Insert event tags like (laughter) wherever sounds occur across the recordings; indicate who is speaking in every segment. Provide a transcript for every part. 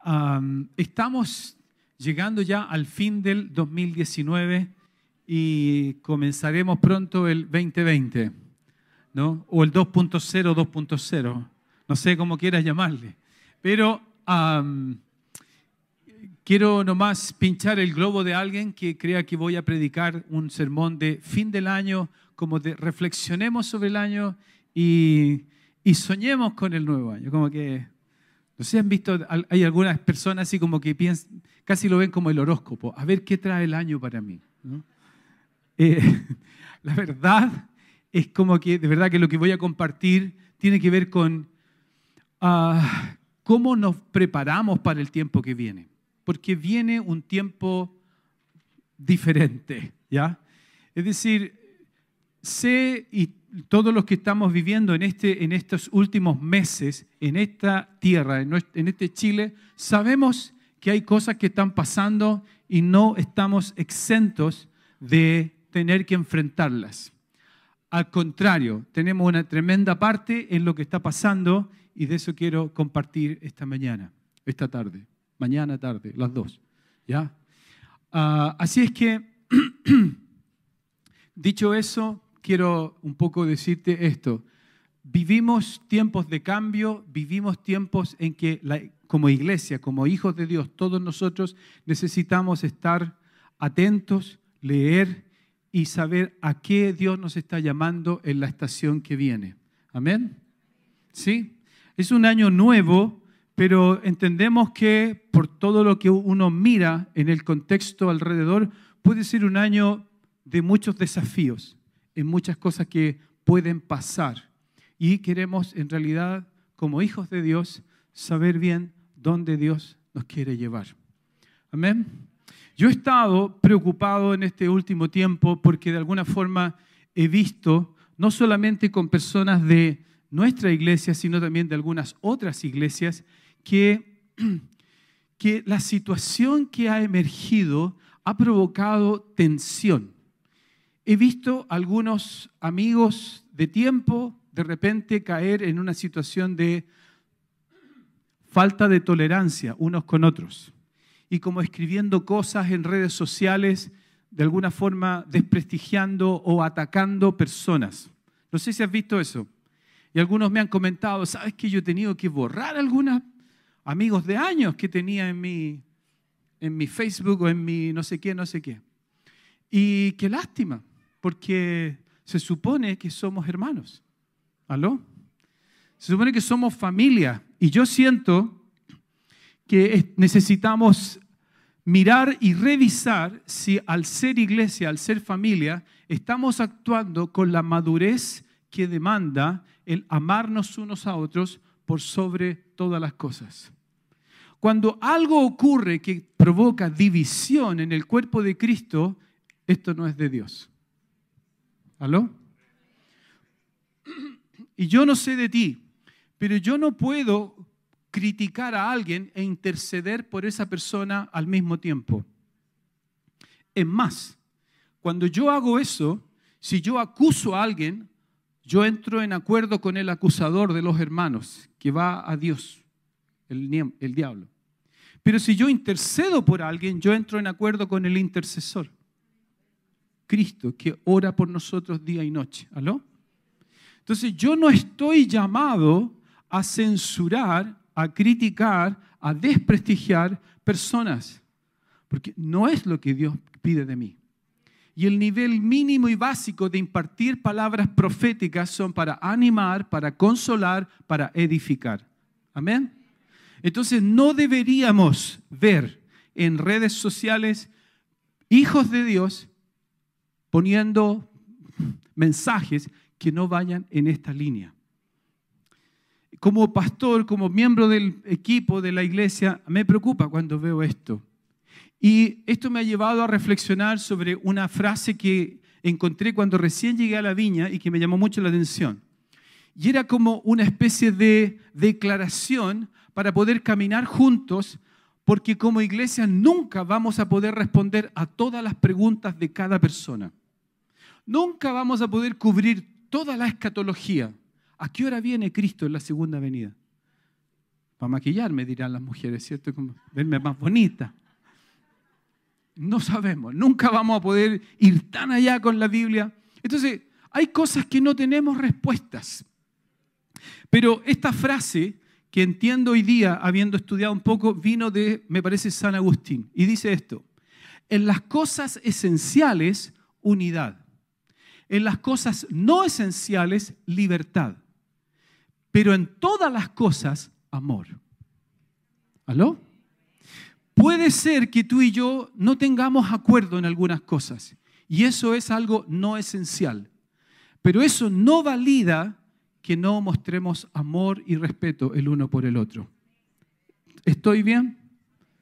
Speaker 1: Am, estamos llegando ya al fin del 2019 y comenzaremos pronto el 2020, ¿no? O el 2.0, 2.0, no sé cómo quieras llamarle. Pero am, quiero nomás pinchar el globo de alguien que crea que voy a predicar un sermón de fin del año, como de reflexionemos sobre el año y, y soñemos con el nuevo año, como que no sé, han visto, hay algunas personas así como que piensan, casi lo ven como el horóscopo, a ver qué trae el año para mí. Eh, (laughs) la verdad es como que, de verdad que lo que voy a compartir tiene que ver con ah, cómo nos preparamos para el tiempo que viene. Porque viene un tiempo diferente, ¿ya? Es decir, sé y todos los que estamos viviendo en, este, en estos últimos meses, en esta tierra, en, este Chile, sabemos que hay cosas que están pasando y no estamos exentos de tener que enfrentarlas. Al contrario, tenemos una tremenda parte en lo que está pasando y de eso quiero compartir esta mañana, esta tarde, mañana tarde, las dos. ¿ya? Ah, así es que (clears throat) Dicho eso, quiero un poco decirte esto. Vivimos tiempos de cambio, vivimos tiempos en que como iglesia, como hijos de Dios, todos nosotros necesitamos estar atentos, leer y saber a qué Dios nos está llamando en la estación que viene. Amén. ¿Sí? Es un año nuevo, pero entendemos que por todo lo que uno mira en el contexto alrededor, puede ser un año de muchos desafíos, en muchas cosas que pueden pasar. Y queremos, en realidad, como hijos de Dios, saber bien dónde Dios nos quiere llevar. Amén. Yo he estado preocupado en este último tiempo porque de alguna forma he visto, no solamente con personas de nuestra iglesia, sino también de algunas otras iglesias, que, (clears throat) que la situación que ha emergido ha provocado tensión. He visto algunos amigos de tiempo de repente caer en una situación de falta de tolerancia unos con otros y como escribiendo cosas en redes sociales, de alguna forma desprestigiando o atacando personas. No sé si has visto eso. Y algunos me han comentado, ¿sabes que yo he tenido que borrar algunos amigos de años que tenía en mi, en mi Facebook o en mi no sé qué, no sé qué? Y qué lástima, porque se supone que somos hermanos. ¿Aló? Se supone que somos familia. Y yo siento que es- necesitamos mirar y revisar si al ser iglesia, al ser familia, estamos actuando con la madurez que demanda el amarnos unos a otros por sobre todas las cosas. Cuando algo ocurre que provoca división en el cuerpo de Cristo, esto no es de Dios. ¿Aló? Y yo no sé de ti, pero yo no puedo criticar a alguien e interceder por esa persona al mismo tiempo. Es más, cuando yo hago eso, si yo acuso a alguien, yo entro en acuerdo con el acusador de los hermanos, que va a Dios, el, el diablo. Pero si yo intercedo por alguien, yo entro en acuerdo con el intercesor, Cristo, que ora por nosotros día y noche. ¿Aló? Entonces yo no estoy llamado a censurar, a criticar, a desprestigiar personas, porque no es lo que Dios pide de mí. Y el nivel mínimo y básico de impartir palabras proféticas son para animar, para consolar, para edificar. Amén. Entonces no deberíamos ver en redes sociales hijos de Dios poniendo mensajes que no vayan en esta línea. Como pastor, como miembro del equipo de la iglesia, me preocupa cuando veo esto. Y esto me ha llevado a reflexionar sobre una frase que encontré cuando recién llegué a la viña y que me llamó mucho la atención. Y era como una especie de declaración para poder caminar juntos, porque como iglesia nunca vamos a poder responder a todas las preguntas de cada persona. Nunca vamos a poder cubrir toda la escatología. ¿A qué hora viene Cristo en la segunda venida? Para maquillarme, dirán las mujeres, ¿cierto? Como verme más bonita. No sabemos, nunca vamos a poder ir tan allá con la Biblia. Entonces, hay cosas que no tenemos respuestas. Pero esta frase que entiendo hoy día, habiendo estudiado un poco, vino de, me parece, San Agustín. Y dice esto, en las cosas esenciales, unidad. En las cosas no esenciales, libertad. Pero en todas las cosas, amor. ¿Aló? Puede ser que tú y yo no tengamos acuerdo en algunas cosas. Y eso es algo no esencial. Pero eso no valida que no mostremos amor y respeto el uno por el otro. ¿Estoy bien?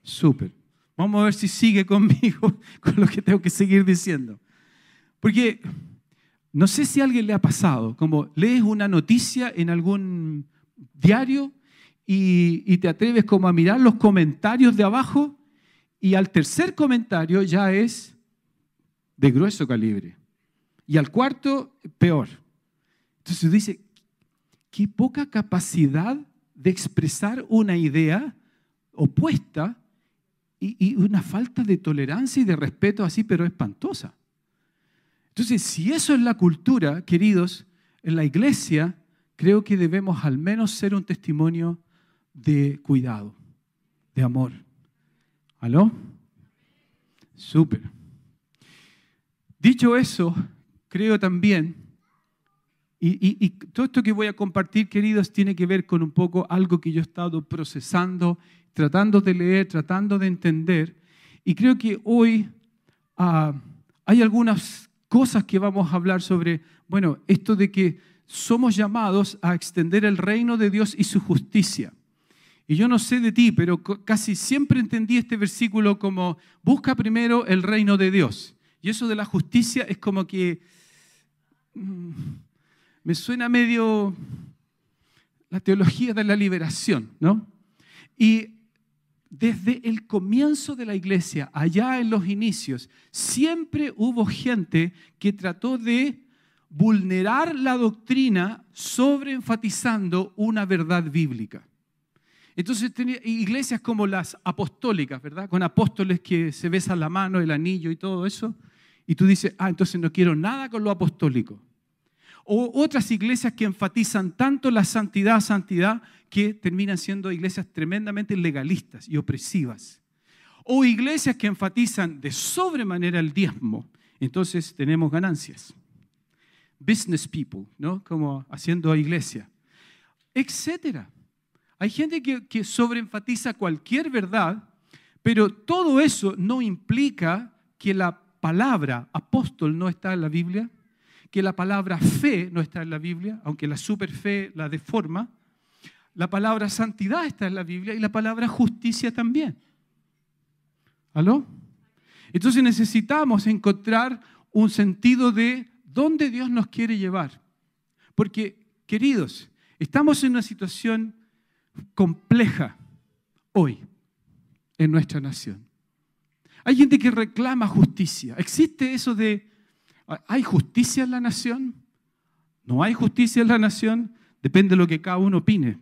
Speaker 1: Súper. Vamos a ver si sigue conmigo (laughs) con lo que tengo que seguir diciendo. Porque no sé si a alguien le ha pasado, como lees una noticia en algún diario y, te atreves como a mirar los comentarios de abajo y al tercer comentario ya es de grueso calibre. Y al cuarto, peor. Entonces dice, qué poca capacidad de expresar una idea opuesta y, una falta de tolerancia y de respeto así, pero espantosa. Entonces, si eso es la cultura, queridos, en la iglesia, creo que debemos al menos ser un testimonio de cuidado, de amor. ¿Aló? Súper. Dicho eso, creo también y, todo esto que voy a compartir, queridos, tiene que ver con un poco algo que yo he estado procesando, tratando de leer, tratando de entender. Y creo que hoy ah, hay algunas cosas que vamos a hablar sobre, bueno, esto de que somos llamados a extender el reino de Dios y su justicia. Y yo no sé de ti, pero casi siempre entendí este versículo como, busca primero el reino de Dios. Y eso de la justicia es como que... Mm, me suena medio la teología de la liberación, ¿no? Y desde el comienzo de la iglesia, allá en los inicios, siempre hubo gente que trató de vulnerar la doctrina sobre enfatizando una verdad bíblica. Entonces tenía iglesias como las apostólicas, ¿verdad? Con apóstoles que se besan la mano, el anillo y todo eso. Y tú dices, ah, entonces no quiero nada con lo apostólico. O otras iglesias que enfatizan tanto la santidad, santidad, que terminan siendo iglesias tremendamente legalistas y opresivas. O iglesias que enfatizan de sobremanera el diezmo. Entonces tenemos ganancias. Business people, ¿no? Como haciendo iglesia. Etcétera. Hay gente que, que sobreenfatiza cualquier verdad, pero todo eso no implica que la palabra apóstol no está en la Biblia que la palabra fe no está en la Biblia, aunque la superfe la deforma. La palabra santidad está en la Biblia y la palabra justicia también. ¿Aló? Entonces necesitamos encontrar un sentido de dónde Dios nos quiere llevar. Porque, queridos, estamos en una situación compleja hoy en nuestra nación. Hay gente que reclama justicia. Existe eso de ¿Hay justicia en la nación? ¿No hay justicia en la nación? Depende de lo que cada uno opine.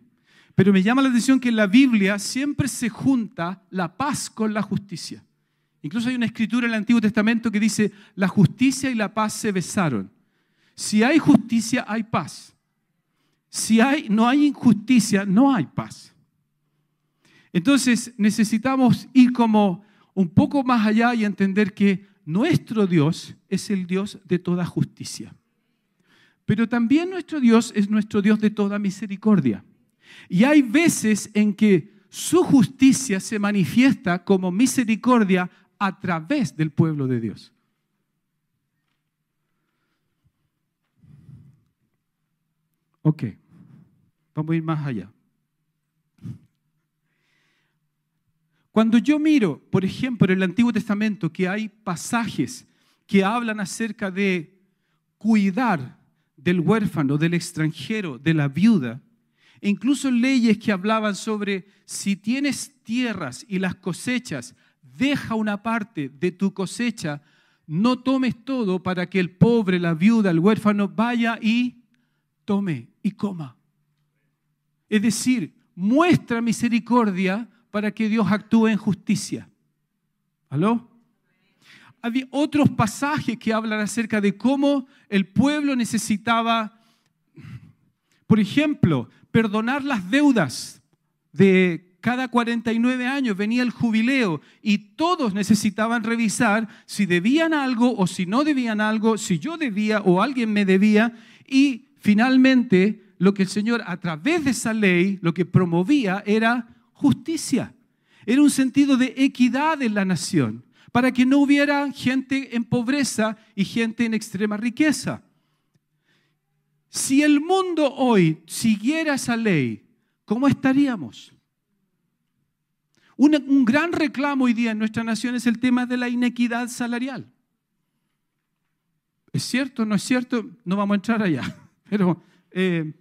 Speaker 1: Pero me llama la atención que en la Biblia siempre se junta la paz con la justicia. Incluso hay una escritura en el Antiguo Testamento que dice, la justicia y la paz se besaron. Si hay justicia, hay paz. Si hay, no hay injusticia, no hay paz. Entonces necesitamos ir como un poco más allá y entender que nuestro Dios es el Dios de toda justicia. Pero también nuestro Dios es nuestro Dios de toda misericordia. Y hay veces en que su justicia se manifiesta como misericordia a través del pueblo de Dios. Ok, vamos a ir más allá. Cuando yo miro, por ejemplo, en el Antiguo Testamento que hay pasajes que hablan acerca de cuidar del huérfano, del extranjero, de la viuda, e incluso leyes que hablaban sobre si tienes tierras y las cosechas, deja una parte de tu cosecha, no tomes todo para que el pobre, la viuda, el huérfano vaya y tome y coma. Es decir, muestra misericordia para que Dios actúe en justicia. ¿Aló? Había otros pasajes que hablan acerca de cómo el pueblo necesitaba, por ejemplo, perdonar las deudas de cada 49 años venía el jubileo y todos necesitaban revisar si debían algo o si no debían algo, si yo debía o alguien me debía. Y finalmente lo que el Señor a través de esa ley lo que promovía era justicia. Era un sentido de equidad en la nación, para que no hubiera gente en pobreza y gente en extrema riqueza. Si el mundo hoy siguiera esa ley, ¿cómo estaríamos? un gran reclamo hoy día en nuestra nación es el tema de la inequidad salarial. ¿Es cierto? ¿No es cierto? No vamos a entrar allá. (laughs) Pero, eh,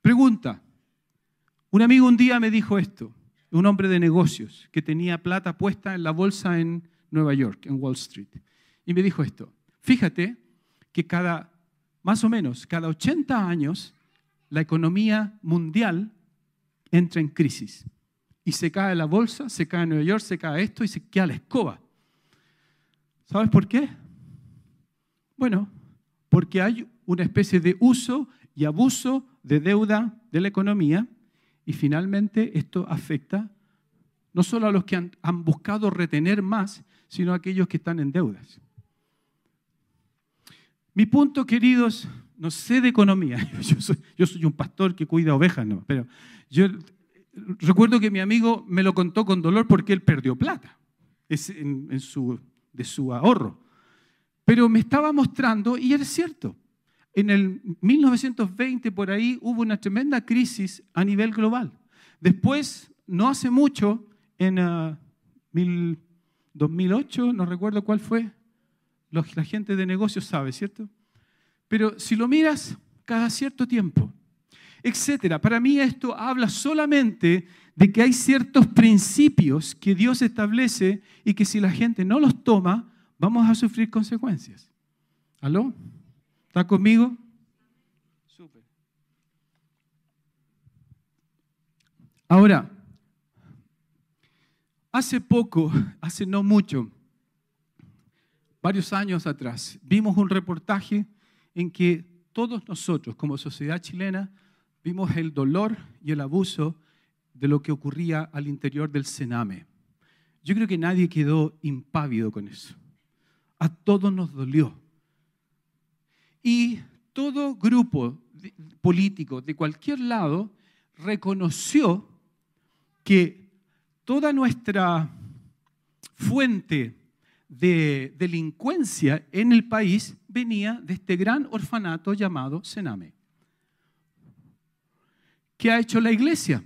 Speaker 1: pregunta. Un amigo un día me dijo esto, un hombre de negocios que tenía plata puesta en la bolsa en Nueva York, en Wall Street. Y me dijo esto, fíjate que cada, más o menos, cada 80 años, la economía mundial entra en crisis. Y se cae la bolsa, se cae Nueva York, se cae esto y se queda la escoba. ¿Sabes por qué? Bueno, porque hay una especie de uso y abuso de deuda de la economía y finalmente esto afecta no solo a los que han, buscado retener más, sino a aquellos que están en deudas. Mi punto, queridos, no sé de economía, (laughs) yo soy, un pastor que cuida ovejas, no, pero yo recuerdo que mi amigo me lo contó con dolor porque él perdió plata en, su, de su ahorro. Pero me estaba mostrando, y es cierto, en el 1920 por ahí hubo una tremenda crisis a nivel global. Después, no hace mucho, en 2008, ah, no recuerdo cuál fue, la gente de negocios sabe, ¿cierto? Pero si lo miras cada cierto tiempo, etcétera. Para mí esto habla solamente de que hay ciertos principios que Dios establece y que si la gente no los toma, vamos a sufrir consecuencias. ¿Aló? ¿Está conmigo? Súper. Ahora, hace poco, hace no mucho, varios años atrás, vimos un reportaje en que todos nosotros como sociedad chilena vimos el dolor y el abuso de lo que ocurría al interior del Sename. Yo creo que nadie quedó impávido con eso. A todos nos dolió. Y todo grupo político de cualquier lado reconoció que toda nuestra fuente de delincuencia en el país venía de este gran orfanato llamado Sename. ¿Qué ha hecho la iglesia?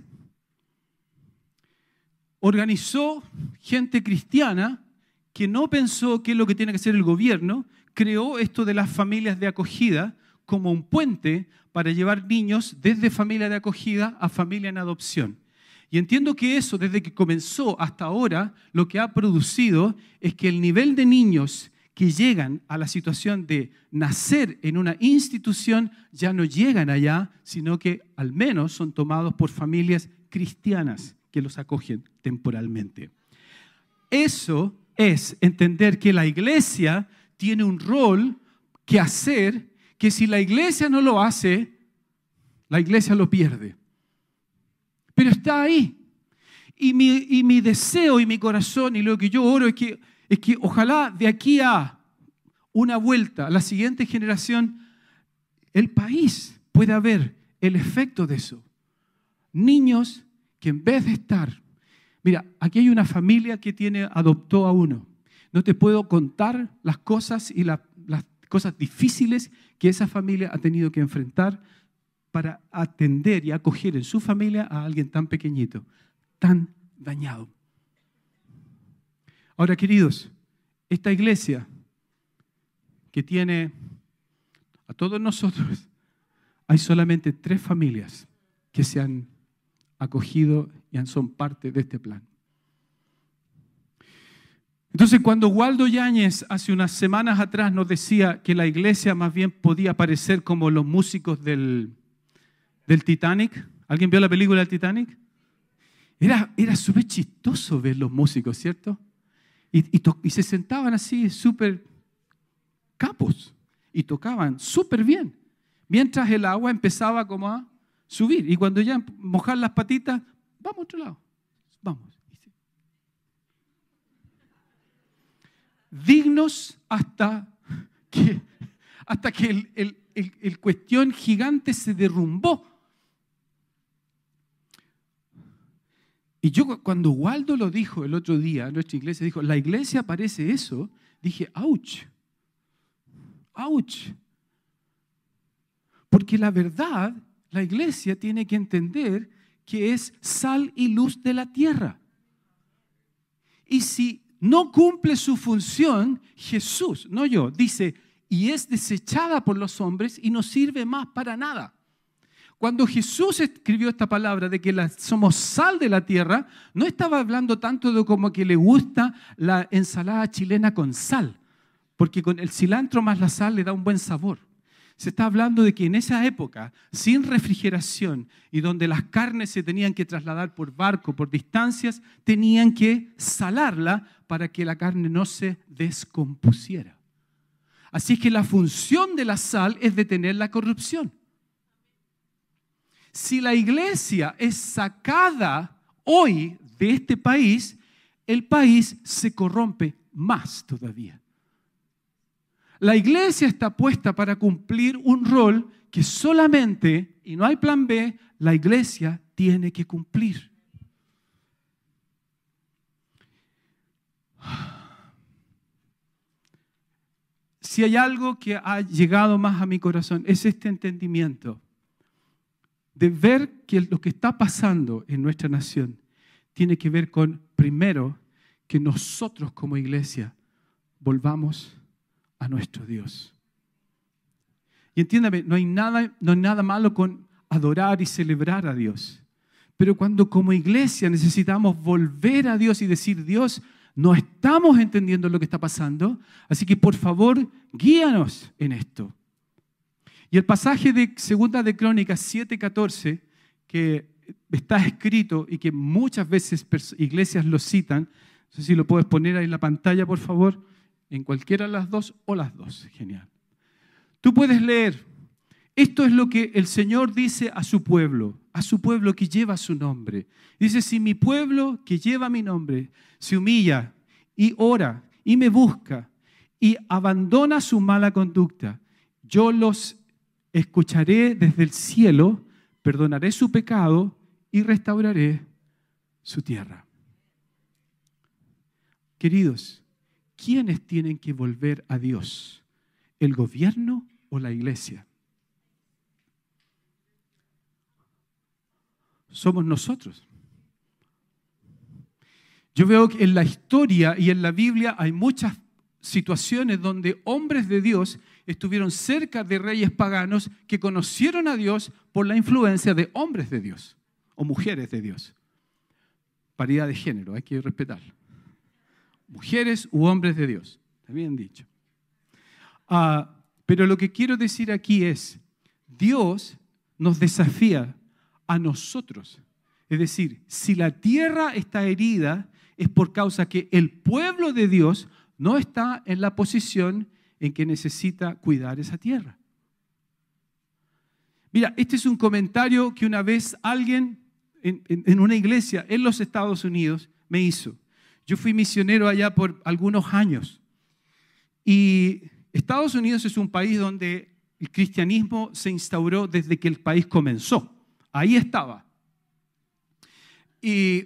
Speaker 1: Organizó gente cristiana que no pensó qué es lo que tiene que hacer el gobierno, creó esto de las familias de acogida como un puente para llevar niños desde familia de acogida a familia en adopción. Y entiendo que eso, desde que comenzó hasta ahora, lo que ha producido es que el nivel de niños que llegan a la situación de nacer en una institución ya no llegan allá, sino que al menos son tomados por familias cristianas que los acogen temporalmente. Eso es entender que la iglesia tiene un rol que hacer, que si la iglesia no lo hace, la iglesia lo pierde. Pero está ahí. Y mi, y mi deseo y mi corazón y lo que yo oro es que es que ojalá de aquí a una vuelta, a la siguiente generación, el país pueda ver el efecto de eso. Niños que en vez de estar, mira, aquí hay una familia que tiene, adoptó a uno. No te puedo contar las cosas y las cosas difíciles que esa familia ha tenido que enfrentar para atender y acoger en su familia a alguien tan pequeñito, tan dañado. Ahora, queridos, esta iglesia que tiene a todos nosotros, hay solamente tres familias que se han acogido y son parte de este plan. Entonces, cuando Waldo Yáñez hace unas semanas atrás nos decía que la iglesia más bien podía parecer como los músicos del, del Titanic. ¿Alguien vio la película del Titanic? Era, era súper chistoso ver los músicos, ¿cierto? Y, y se sentaban así, súper capos, y tocaban súper bien, mientras el agua empezaba como a subir. Y cuando ya mojar las patitas, vamos a otro lado, vamos. Dignos hasta que, hasta que el, cuestión gigante se derrumbó. Y yo cuando Waldo lo dijo el otro día nuestra iglesia, dijo, la iglesia parece eso, dije, ouch, ouch. Porque la verdad, la iglesia tiene que entender que es sal y luz de la tierra. Y si no cumple su función, Jesús, no yo, dice, y es desechada por los hombres y no sirve más para nada. Cuando Jesús escribió esta palabra de que somos sal de la tierra, no estaba hablando tanto de como que le gusta la ensalada chilena con sal, porque con el cilantro más la sal le da un buen sabor. Se está hablando de que en esa época, sin refrigeración y donde las carnes se tenían que trasladar por barco, por distancias, tenían que salarla para que la carne no se descompusiera. Así que la función de la sal es detener la corrupción. Si la iglesia es sacada hoy de este país, el país se corrompe más todavía. La iglesia está puesta para cumplir un rol que solamente, y no hay plan B, la iglesia tiene que cumplir. Si hay algo que ha llegado más a mi corazón, es este entendimiento de ver que lo que está pasando en nuestra nación tiene que ver con, primero, que nosotros como iglesia volvamos a nuestro Dios. Y entiéndame, no hay nada, no hay nada malo con adorar y celebrar a Dios. Pero cuando como iglesia necesitamos volver a Dios y decir, Dios, no estamos entendiendo lo que está pasando, así que por favor, guíanos en esto. Y el pasaje de Segunda de Crónicas 7:14, que está escrito y que muchas veces iglesias lo citan, no sé si lo puedes poner ahí en la pantalla, por favor, en cualquiera de las dos o las dos. Genial. Tú puedes leer, esto es lo que el Señor dice a su pueblo, a su pueblo que lleva su nombre. Dice, si mi pueblo que lleva mi nombre se humilla y ora y me busca y abandona su mala conducta, yo los escucharé desde el cielo, perdonaré su pecado y restauraré su tierra. Queridos, ¿quiénes tienen que volver a Dios? ¿El gobierno o la iglesia? Somos nosotros. Yo veo que en la historia y en la Biblia hay muchas situaciones donde hombres de Dios estuvieron cerca de reyes paganos que conocieron a Dios por la influencia de hombres de Dios o mujeres de Dios. Paridad de género, hay que respetarlo. Mujeres u hombres de Dios, está bien dicho. Ah, pero lo que quiero decir aquí es, Dios nos desafía a nosotros. Es decir, si la tierra está herida, es por causa que el pueblo de Dios no está en la posición en que necesita cuidar esa tierra. Mira, este es un comentario que una vez alguien en, una iglesia en los Estados Unidos me hizo. Yo fui misionero allá por algunos años. Y Estados Unidos es un país donde el cristianismo se instauró desde que el país comenzó. Ahí estaba. Y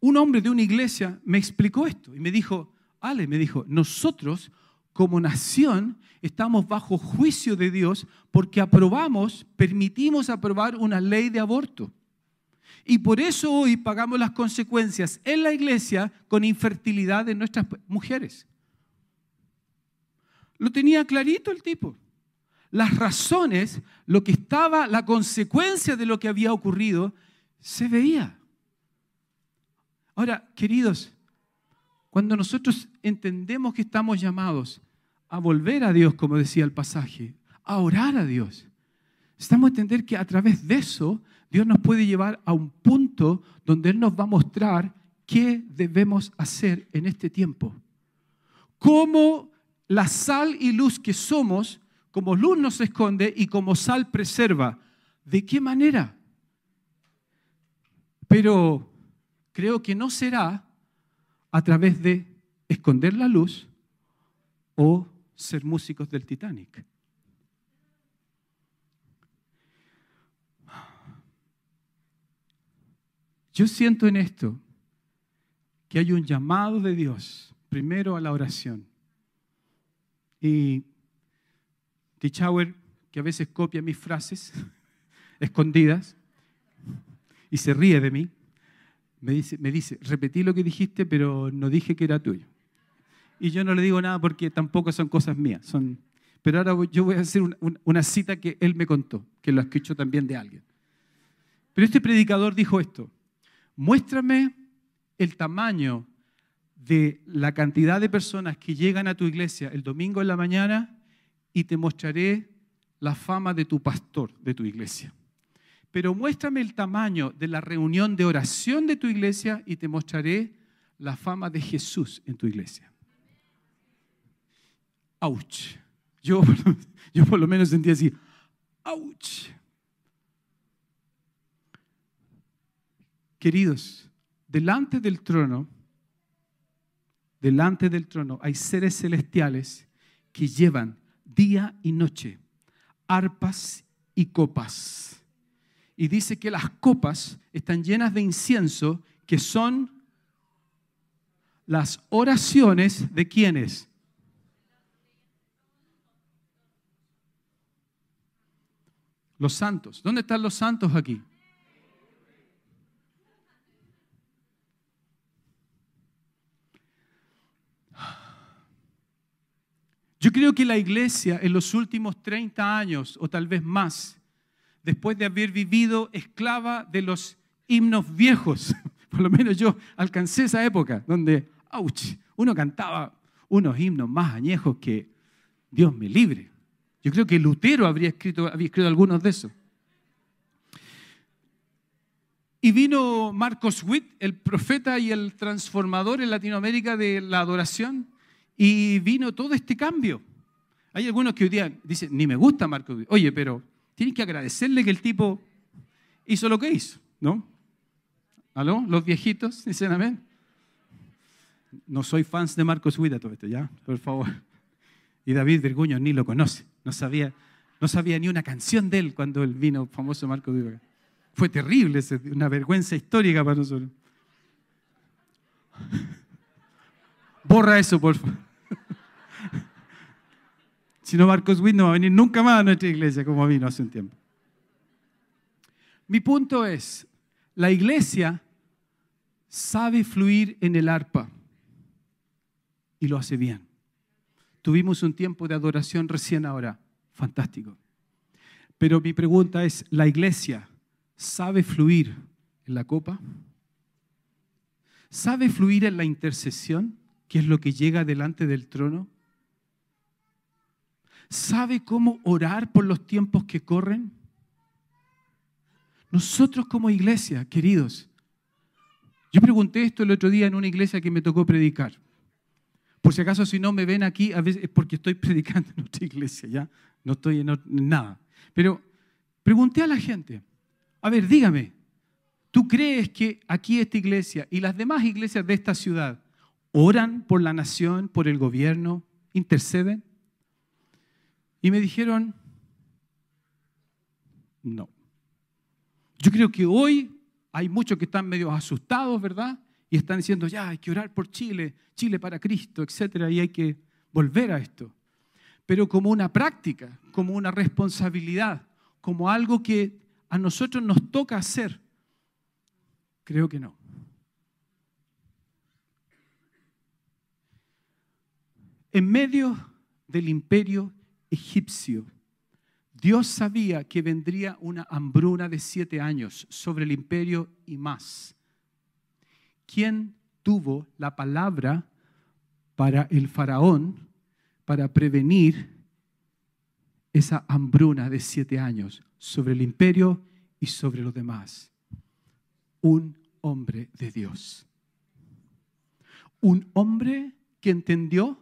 Speaker 1: un hombre de una iglesia me explicó esto y me dijo, Ale, me dijo, nosotros como nación estamos bajo juicio de Dios porque aprobamos, permitimos aprobar una ley de aborto. Y por eso hoy pagamos las consecuencias en la iglesia con infertilidad de nuestras mujeres. Lo tenía clarito el tipo. Las razones, lo que estaba, la consecuencia de lo que había ocurrido, se veía. Ahora, queridos, cuando nosotros entendemos que estamos llamados a volver a Dios, como decía el pasaje, a orar a Dios, Necesitamos entender que a través de eso Dios nos puede llevar a un punto donde Él nos va a mostrar qué debemos hacer en este tiempo. Cómo la sal y luz que somos, como luz nos esconde y como sal preserva. ¿De qué manera? Pero creo que no será a través de esconder la luz o ser músicos del Titanic. Yo siento en esto que hay un llamado de Dios, primero a la oración. Y Tichauer, que a veces copia mis frases (laughs) escondidas y se ríe de mí, me dice, me dice, repetí lo que dijiste, pero no dije que era tuyo. Y yo no le digo nada porque tampoco son cosas mías. Son... Pero ahora yo voy a hacer una cita que él me contó, que lo escuchó también de alguien. Pero este predicador dijo esto, muéstrame el tamaño de la cantidad de personas que llegan a tu iglesia el domingo en la mañana y te mostraré la fama de tu pastor de tu iglesia. Pero muéstrame el tamaño de la reunión de oración de tu iglesia y te mostraré la fama de Jesús en tu iglesia. ¡Auch! Yo, (laughs) yo por lo menos sentí así, ¡auch! Queridos, delante del trono, delante del trono hay seres celestiales que llevan día y noche arpas y copas. Y dice que las copas están llenas de incienso, que son las oraciones de quienes. Los santos. ¿Dónde están los santos aquí? Yo creo que la iglesia en los últimos 30 años o tal vez más, después de haber vivido esclava de los himnos viejos, (laughs) por lo menos yo alcancé esa época donde, ouch, uno cantaba unos himnos más añejos que Dios me libre. Yo creo que Lutero habría escrito, había escrito algunos de esos. Y vino Marcos Witt, el profeta y el transformador en Latinoamérica de la adoración, y vino todo este cambio. Hay algunos que hoy día dicen, ni me gusta Marco. Oye, pero tienes que agradecerle que el tipo hizo lo que hizo, ¿no? ¿Aló? Los viejitos, dicen amén. No soy fans de Marcos Huida todo esto, ¿ya? Por favor. Y David Virguño ni lo conoce. No sabía, no sabía ni una canción de él cuando él vino, famoso Marcos Huida. Fue terrible, una vergüenza histórica para nosotros. (laughs) Borra eso, por favor. Si no, Marcos Witt no va a venir nunca más a nuestra iglesia como vino hace un tiempo. Mi punto es, la iglesia sabe fluir en el arpa y lo hace bien. Tuvimos un tiempo de adoración recién ahora, fantástico. Pero mi pregunta es, ¿la iglesia sabe fluir en la copa? ¿Sabe fluir en la intercesión, que es lo que llega delante del trono? ¿Sabe cómo orar por los tiempos que corren? Nosotros como iglesia, queridos, yo pregunté esto el otro día en una iglesia que me tocó predicar. Por si acaso si no me ven aquí, a veces es porque estoy (laughs) predicando en otra iglesia, ¿ya? No estoy en, nada. Pero pregunté a la gente, a ver, dígame, ¿tú crees que aquí esta iglesia y las demás iglesias de esta ciudad oran por la nación, por el gobierno, interceden? Y me dijeron, no. Yo creo que hoy hay muchos que están medio asustados, ¿verdad? Y están diciendo, ya, hay que orar por Chile, Chile para Cristo, etcétera, y hay que volver a esto. Pero como una práctica, como una responsabilidad, como algo que a nosotros nos toca hacer, creo que no. En medio del imperio egipcio. Dios sabía que vendría una hambruna de siete años sobre el imperio y más. ¿Quién tuvo la palabra para el faraón para prevenir esa hambruna de siete años sobre el imperio y sobre los demás. Un hombre de Dios. Un hombre que entendió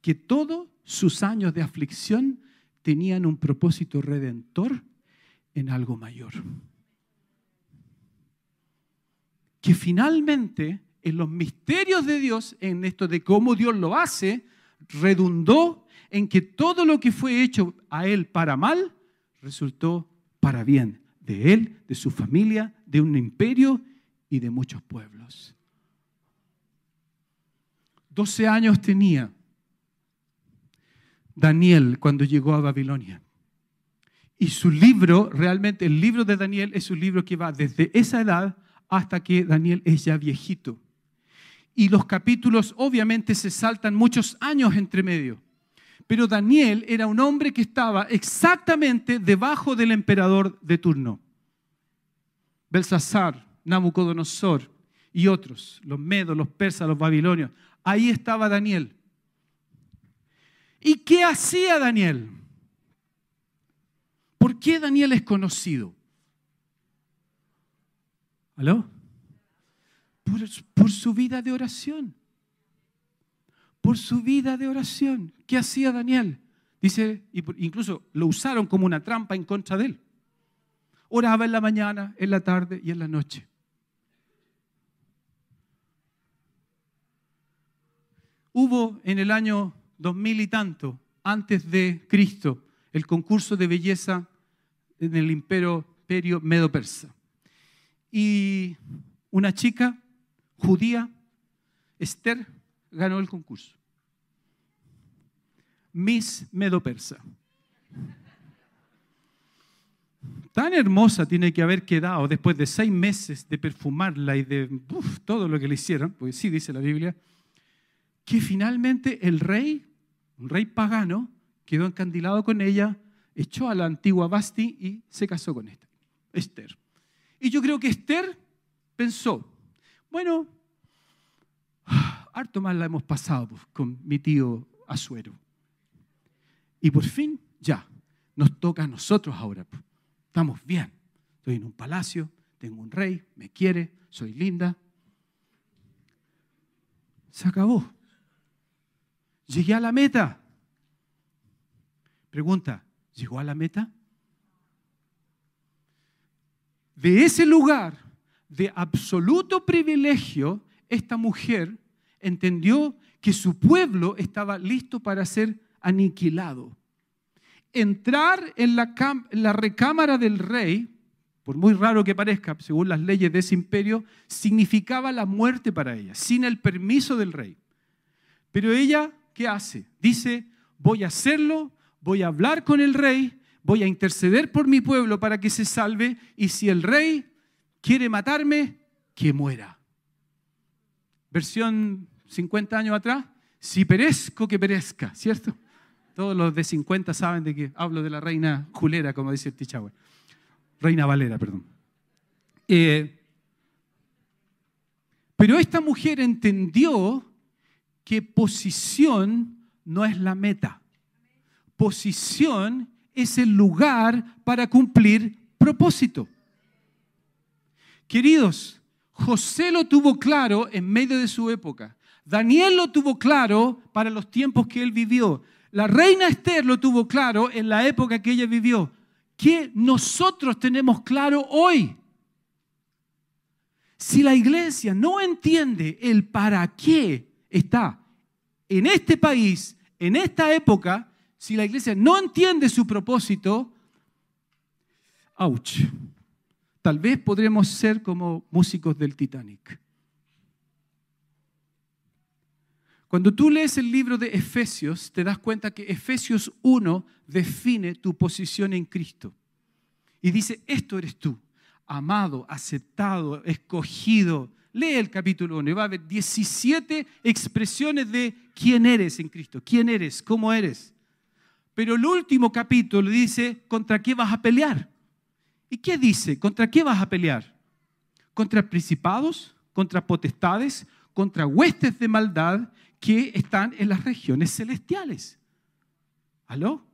Speaker 1: que todos sus años de aflicción tenían un propósito redentor en algo mayor. Que finalmente en los misterios de Dios, en esto de cómo Dios lo hace, redundó en que todo lo que fue hecho a él para mal resultó para bien de él, de su familia, de un imperio y de muchos pueblos. Doce años tenía Daniel cuando llegó a Babilonia. Y su libro, realmente el libro de Daniel es un libro que va desde esa edad hasta que Daniel es ya viejito. Y los capítulos obviamente se saltan muchos años entre medio. Pero Daniel era un hombre que estaba exactamente debajo del emperador de turno. Belsasar, Nabucodonosor y otros, los medos, los persas, los babilonios. Ahí estaba Daniel. ¿Y qué hacía Daniel? ¿Por qué Daniel es conocido? ¿Aló? Por, su vida de oración. Por su vida de oración. ¿Qué hacía Daniel? Dice, incluso lo usaron como una trampa en contra de él. Oraba en la mañana, en la tarde y en la noche. Hubo en el año dos mil y tanto, antes de Cristo, el concurso de belleza en el imperio, imperio medo-persa. Y una chica judía, Esther, ganó el concurso. Miss Medo-Persa. Tan hermosa tiene que haber quedado después de seis meses de perfumarla y de todo lo que le hicieron, pues sí dice la Biblia, que finalmente el rey, un rey pagano, quedó encandilado con ella, echó a la antigua Basti y se casó con esta, Esther. Y yo creo que Esther pensó, bueno, harto mal la hemos pasado pues, con mi tío Azuero. Y por fin, ya, nos toca a nosotros ahora. Pues. Estamos bien. Estoy en un palacio, tengo un rey, me quiere, soy linda. Se acabó. Llegué a la meta. Pregunta, ¿llegó a la meta? De ese lugar de absoluto privilegio, esta mujer entendió que su pueblo estaba listo para ser aniquilado. Entrar en la, la recámara del rey, por muy raro que parezca, según las leyes de ese imperio, significaba la muerte para ella, sin el permiso del rey. Pero ella ¿qué hace? Dice, voy a hacerlo, voy a hablar con el rey, voy a interceder por mi pueblo para que se salve y si el rey quiere matarme, que muera. Versión 50 años atrás, si perezco, que perezca, ¿cierto? Todos los de 50 saben de que hablo de la reina Julera, como dice el. Reina Valera, perdón. Eh, pero esta mujer entendió que posición no es la meta. Posición es el lugar para cumplir propósito. Queridos, José lo tuvo claro en medio de su época. Daniel lo tuvo claro para los tiempos que él vivió. La reina Esther lo tuvo claro en la época que ella vivió. ¿Qué nosotros tenemos claro hoy? Si la iglesia no entiende el para qué está en este país, en esta época, si la iglesia no entiende su propósito, ouch, tal vez podremos ser como músicos del Titanic. Cuando tú lees el libro de Efesios, te das cuenta que Efesios 1 define tu posición en Cristo. Y dice, esto eres tú, amado, aceptado, escogido, Lee el capítulo 1 y va a haber 17 expresiones de quién eres en Cristo, quién eres, cómo eres. Pero el último capítulo dice, ¿contra qué vas a pelear? ¿Y qué dice? ¿Contra qué vas a pelear? ¿Contra principados? ¿Contra potestades? ¿Contra huestes de maldad que están en las regiones celestiales? ¿Aló?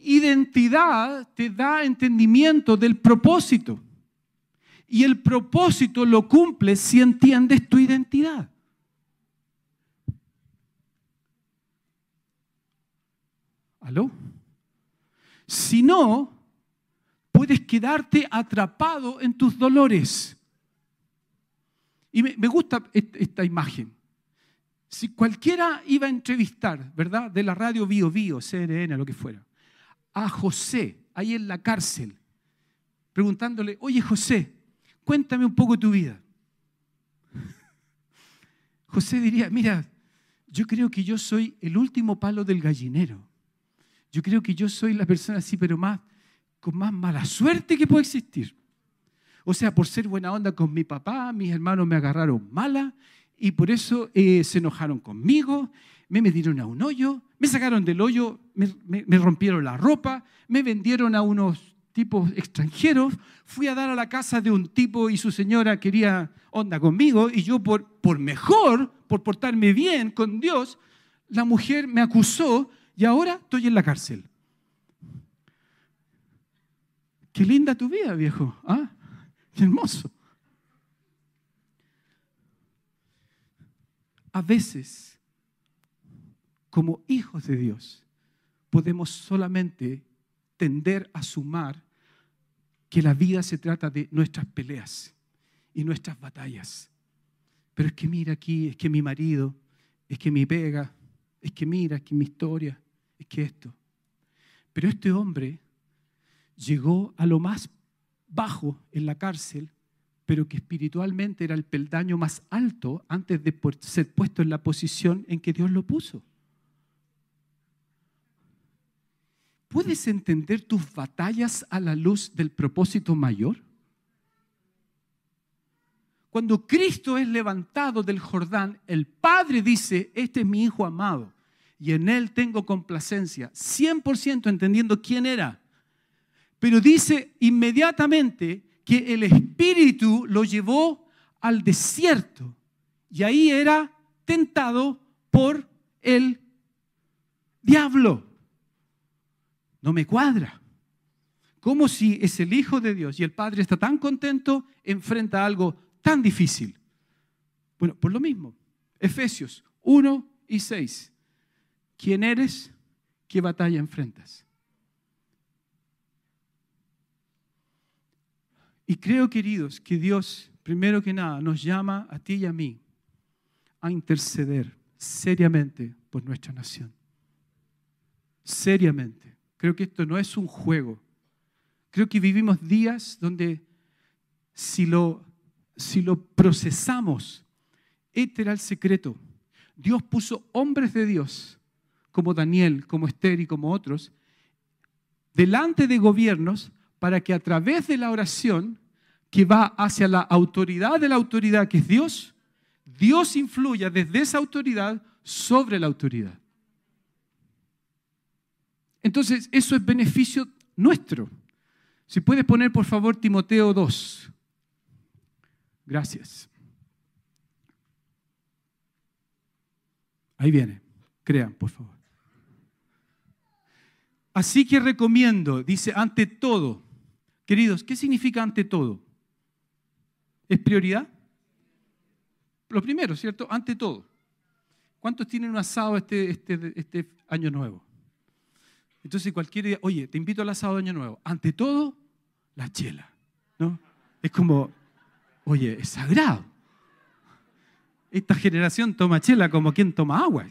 Speaker 1: identidad te da entendimiento del propósito. Y el propósito lo cumple si entiendes tu identidad. ¿Aló? Si no, puedes quedarte atrapado en tus dolores. Y me, gusta esta imagen. Si cualquiera iba a entrevistar, ¿verdad? De la radio Bio Bio, CNN, lo que fuera, a José, ahí en la cárcel, preguntándole, oye José, cuéntame un poco tu vida. (laughs) José diría, mira, yo creo que yo soy el último palo del gallinero. Yo creo que yo soy la persona así, pero más, con más mala suerte que puede existir. O sea, por ser buena onda con mi papá, mis hermanos me agarraron mala y por eso eh, se enojaron conmigo, me metieron a un hoyo, me sacaron del hoyo, me, rompieron la ropa, me vendieron a unos tipos extranjeros, fui a dar a la casa de un tipo y su señora quería onda conmigo y yo por, por mejor, por portarme bien con Dios, la mujer me acusó y ahora estoy en la cárcel. Qué linda tu vida, viejo. ¿Ah? Qué hermoso. A veces, como hijos de Dios, podemos solamente tender a sumar que la vida se trata de nuestras peleas y nuestras batallas. Pero es que mira aquí, es que mi marido, es que mi pega, es que mira, es que mi historia, es que esto. Pero este hombre llegó a lo más bajo en la cárcel, pero que espiritualmente era el peldaño más alto antes de ser puesto en la posición en que Dios lo puso. ¿Puedes entender tus batallas a la luz del propósito mayor? Cuando Cristo es levantado del Jordán, el Padre dice, este es mi Hijo amado y en Él tengo complacencia, 100% entendiendo quién era pero dice inmediatamente que el Espíritu lo llevó al desierto y ahí era tentado por el diablo. No me cuadra. Como si es el Hijo de Dios y el Padre está tan contento, enfrenta algo tan difícil. Bueno, por lo mismo, Efesios 1 y 6. ¿Quién eres? ¿Qué batalla enfrentas? Y creo, queridos, que Dios, primero que nada, nos llama a ti y a mí a interceder seriamente por nuestra nación. Seriamente. Creo que esto no es un juego. Creo que vivimos días donde si lo, si lo procesamos, este era el secreto. Dios puso hombres de Dios, como Daniel, como Esther y como otros, delante de gobiernos para que a través de la oración que va hacia la autoridad de la autoridad, que es Dios, Dios influya desde esa autoridad sobre la autoridad. Entonces, eso es beneficio nuestro. Si puedes poner, por favor, Timoteo 2. Gracias. Ahí viene. Crean, por favor. Así que recomiendo, dice, ante todo, queridos, ¿qué significa ante todo? ¿Es prioridad? Lo primero, ¿cierto? Ante todo. ¿Cuántos tienen un asado este, este, este año nuevo? Entonces cualquier día, oye, te invito al asado de año nuevo. Ante todo, la chela. ¿no? Es como, oye, es sagrado. Esta generación toma chela como quien toma agua.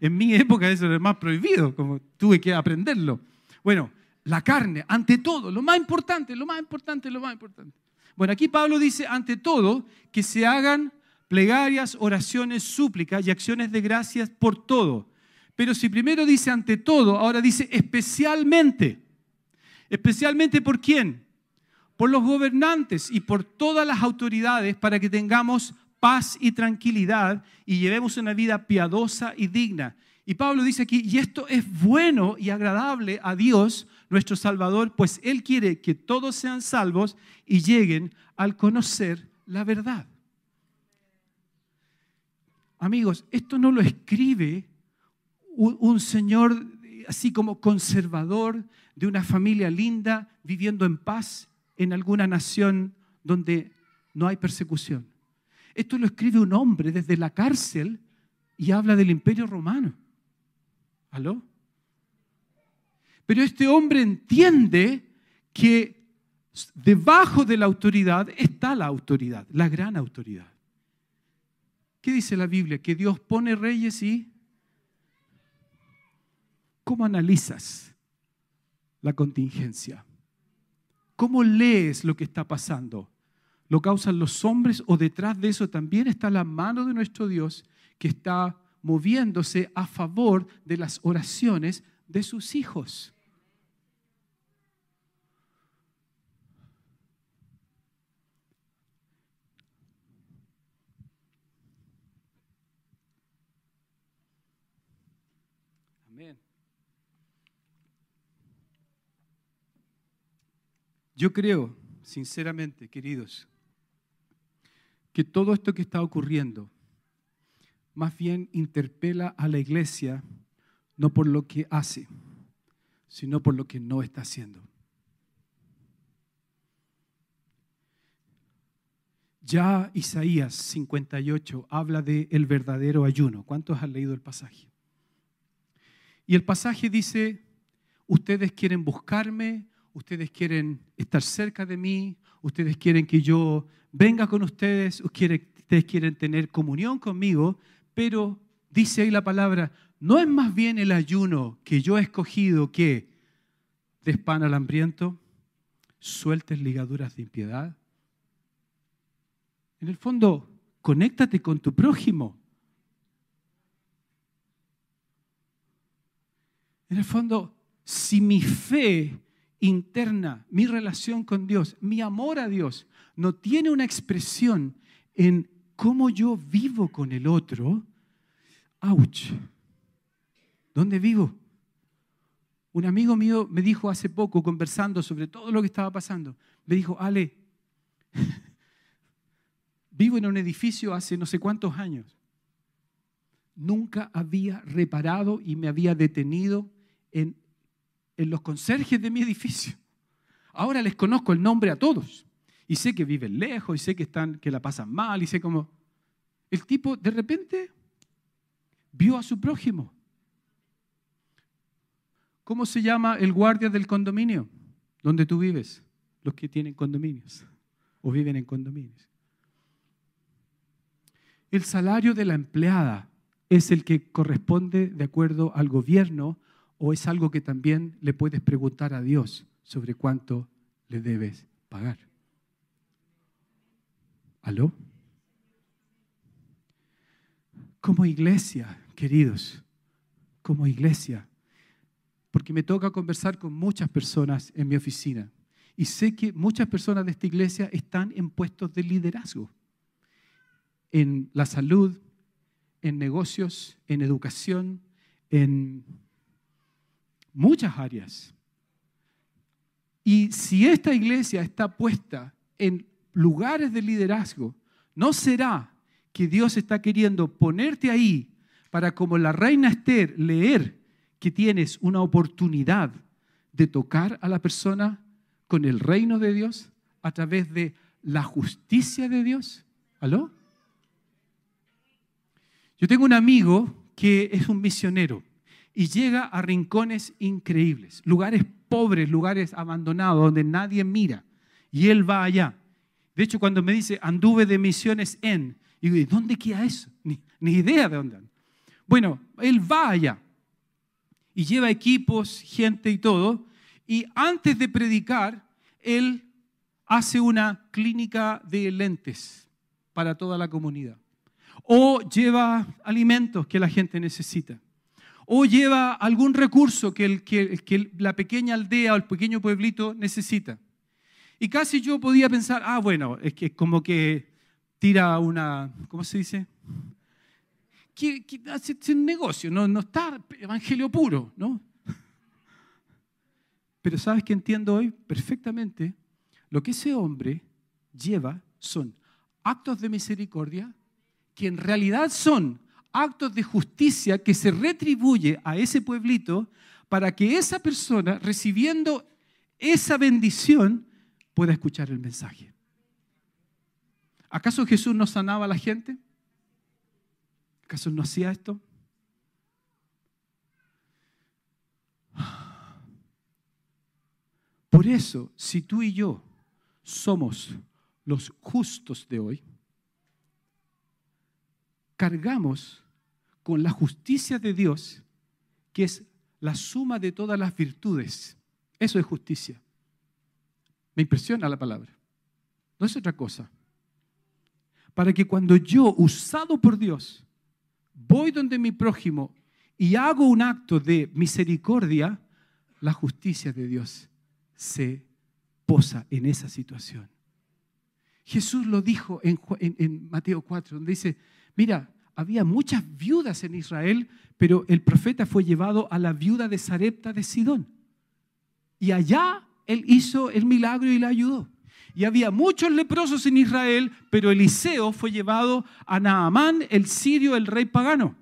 Speaker 1: En mi época eso era más prohibido, como tuve que aprenderlo. Bueno, la carne, ante todo, lo más importante, lo más importante, lo más importante. Bueno, aquí Pablo dice, ante todo, que se hagan plegarias, oraciones, súplicas y acciones de gracias por todo. Pero si primero dice ante todo, ahora dice especialmente. ¿Especialmente por quién? Por los gobernantes y por todas las autoridades para que tengamos paz y tranquilidad y llevemos una vida piadosa y digna. Y Pablo dice aquí, y esto es bueno y agradable a Dios, nuestro Salvador, pues Él quiere que todos sean salvos y lleguen al conocer la verdad. Amigos, esto no lo escribe un, señor así como conservador de una familia linda viviendo en paz en alguna nación donde no hay persecución. Esto lo escribe un hombre desde la cárcel y habla del imperio romano. ¿Aló? Pero este hombre entiende que debajo de la autoridad está la autoridad, la gran autoridad. ¿Qué dice la Biblia? Que Dios pone reyes y... ¿Cómo analizas la contingencia? ¿Cómo lees lo que está pasando? ¿Lo causan los hombres o detrás de eso también está la mano de nuestro Dios que está moviéndose a favor de las oraciones de sus hijos? Yo creo, sinceramente, queridos, que todo esto que está ocurriendo más bien interpela a la iglesia no por lo que hace, sino por lo que no está haciendo. Ya Isaías 58 habla de el verdadero ayuno. ¿Cuántos han leído el pasaje? Y el pasaje dice, ustedes quieren buscarme, ustedes quieren estar cerca de mí, ustedes quieren que yo venga con ustedes, ustedes quieren tener comunión conmigo, pero dice ahí la palabra, no es más bien el ayuno que yo he escogido que des pan al hambriento, sueltes ligaduras de impiedad. En el fondo, conéctate con tu prójimo. En el fondo, si mi fe interna, mi relación con Dios, mi amor a Dios, no tiene una expresión en cómo yo vivo con el otro, ¡auch! ¿Dónde vivo? Un amigo mío me dijo hace poco, conversando sobre todo lo que estaba pasando, me dijo, Ale, (laughs) vivo en un edificio hace no sé cuántos años. Nunca había reparado y me había detenido en en los conserjes de mi edificio. Ahora les conozco el nombre a todos. Y sé que viven lejos, y sé que, están, que la pasan mal, y sé cómo... El tipo de repente vio a su prójimo. ¿Cómo se llama el guardia del condominio donde tú vives? Los que tienen condominios o viven en condominios. El salario de la empleada es el que corresponde de acuerdo al gobierno ¿O es algo que también le puedes preguntar a Dios sobre cuánto le debes pagar? ¿Aló? Como iglesia, queridos, como iglesia, porque me toca conversar con muchas personas en mi oficina y sé que muchas personas de esta iglesia están en puestos de liderazgo, en la salud, en negocios, en educación, en muchas áreas. Y si esta iglesia está puesta en lugares de liderazgo, ¿no será que Dios está queriendo ponerte ahí para, como la reina Esther, leer que tienes una oportunidad de tocar a la persona con el reino de Dios a través de la justicia de Dios? ¿Aló? Yo tengo un amigo que es un misionero y llega a rincones increíbles, lugares pobres, lugares abandonados, donde nadie mira. Y él va allá. De hecho, cuando me dice, anduve de misiones en, y digo, ¿dónde queda eso? Ni, ni idea de dónde. Bueno, él va allá y lleva equipos, gente y todo. Y antes de predicar, él hace una clínica de lentes para toda la comunidad. O lleva alimentos que la gente necesita o lleva algún recurso que, el, que, la pequeña aldea o el pequeño pueblito necesita. Y casi yo podía pensar, ah, bueno, es que como que tira una, ¿cómo se dice? Que, hace un negocio, no, no está evangelio puro, ¿no? Pero sabes que entiendo hoy perfectamente lo que ese hombre lleva son actos de misericordia que en realidad son actos de justicia que se retribuye a ese pueblito para que esa persona, recibiendo esa bendición, pueda escuchar el mensaje. ¿Acaso Jesús no sanaba a la gente? ¿Acaso no hacía esto? Por eso, si tú y yo somos los justos de hoy, cargamos con la justicia de Dios, que es la suma de todas las virtudes. Eso es justicia. Me impresiona la palabra. No es otra cosa. Para que cuando yo, usado por Dios, voy donde mi prójimo y hago un acto de misericordia, la justicia de Dios se posa en esa situación. Jesús lo dijo en, en Mateo 4, donde dice, mira, había muchas viudas en Israel, pero el profeta fue llevado a la viuda de Sarepta de Sidón. Y allá él hizo el milagro y la ayudó. Y había muchos leprosos en Israel, pero Eliseo fue llevado a Naamán, el sirio, el rey pagano.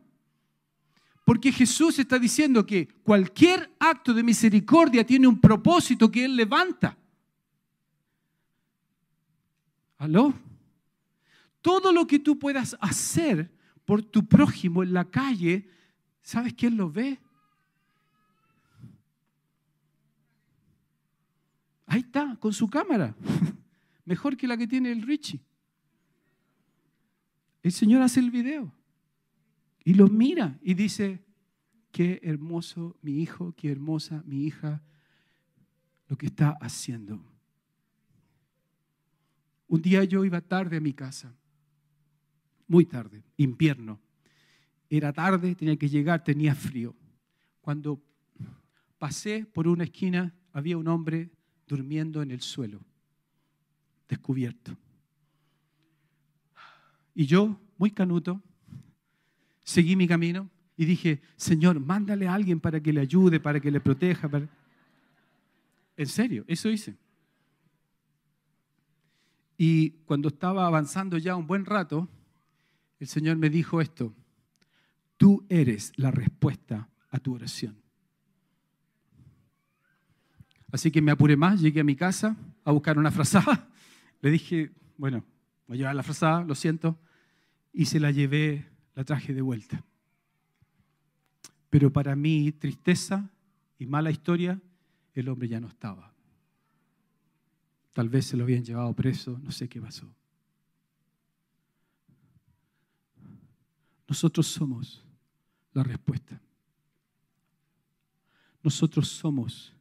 Speaker 1: Porque Jesús está diciendo que cualquier acto de misericordia tiene un propósito que Él levanta. ¿Aló? Todo lo que tú puedas hacer por tu prójimo en la calle, ¿sabes quién lo ve? Ahí está, con su cámara. (laughs) Mejor que la que tiene el Richie. El Señor hace el video y lo mira y dice, qué hermoso mi hijo, qué hermosa mi hija, lo que está haciendo. Un día yo iba tarde a mi casa, muy tarde, invierno. Era tarde, tenía que llegar, tenía frío. Cuando pasé por una esquina, había un hombre durmiendo en el suelo, descubierto. Y yo, muy canuto, seguí mi camino y dije, Señor, mándale a alguien para que le ayude, para que le proteja. En serio, eso hice. Y cuando estaba avanzando ya un buen rato, el Señor me dijo esto, tú eres la respuesta a tu oración. Así que me apuré más, llegué a mi casa a buscar una frazada. (laughs) Le dije, bueno, voy a llevar la frazada, lo siento, y se la llevé, la traje de vuelta. Pero para mí, tristeza y mala historia, el hombre ya no estaba. Tal vez se lo habían llevado preso, no sé qué pasó. Nosotros somos la respuesta. Nosotros somos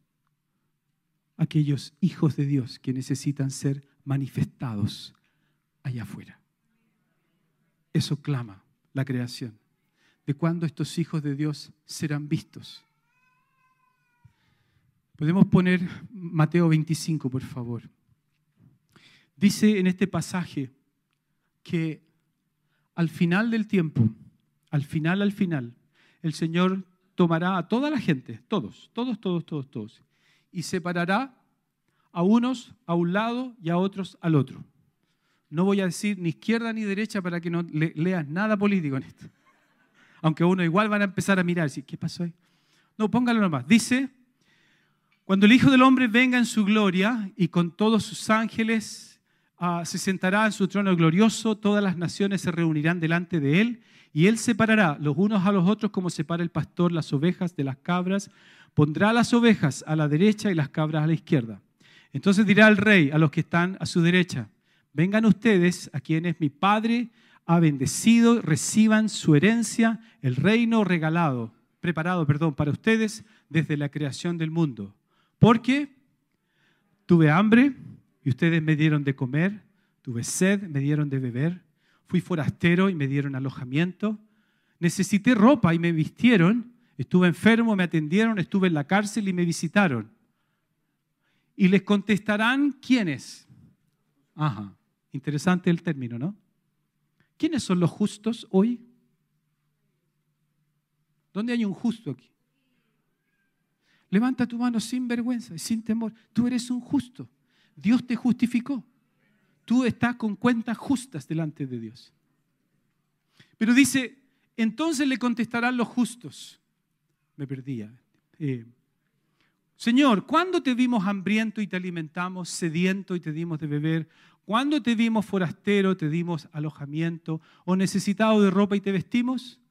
Speaker 1: aquellos hijos de Dios que necesitan ser manifestados allá afuera. Eso clama la creación. ¿De cuándo estos hijos de Dios serán vistos? Podemos poner Mateo 25, por favor. Dice en este pasaje que al final del tiempo, al final, al final, el Señor tomará a toda la gente, todos, todos, todos, todos, todos, y separará a unos a un lado y a otros al otro. No voy a decir ni izquierda ni derecha para que no leas nada político en esto. Aunque uno igual van a empezar a mirar, ¿qué pasó ahí? No, póngalo nomás. Dice, cuando el Hijo del Hombre venga en su gloria y con todos sus ángeles ah, se sentará en su trono glorioso, todas las naciones se reunirán delante de él y él separará los unos a los otros como separa el pastor las ovejas de las cabras Pondrá las ovejas a la derecha y las cabras a la izquierda. Entonces dirá el rey a los que están a su derecha, vengan ustedes a quienes mi Padre ha bendecido, reciban su herencia, el reino regalado, preparado, perdón, para ustedes desde la creación del mundo. Porque tuve hambre y ustedes me dieron de comer, tuve sed, me dieron de beber, fui forastero y me dieron alojamiento, necesité ropa y me vistieron, Estuve enfermo, me atendieron, estuve en la cárcel y me visitaron. Y les contestarán quiénes. Ajá, interesante el término, ¿no? ¿Quiénes son los justos hoy? ¿Dónde hay un justo aquí? Levanta tu mano sin vergüenza y sin temor. Tú eres un justo. Dios te justificó. Tú estás con cuentas justas delante de Dios. Pero dice, entonces le contestarán los justos me perdía. Eh, Señor, ¿cuándo te vimos hambriento y te alimentamos, sediento y te dimos de beber? ¿Cuándo te vimos forastero, te dimos alojamiento o necesitado de ropa y te vestimos?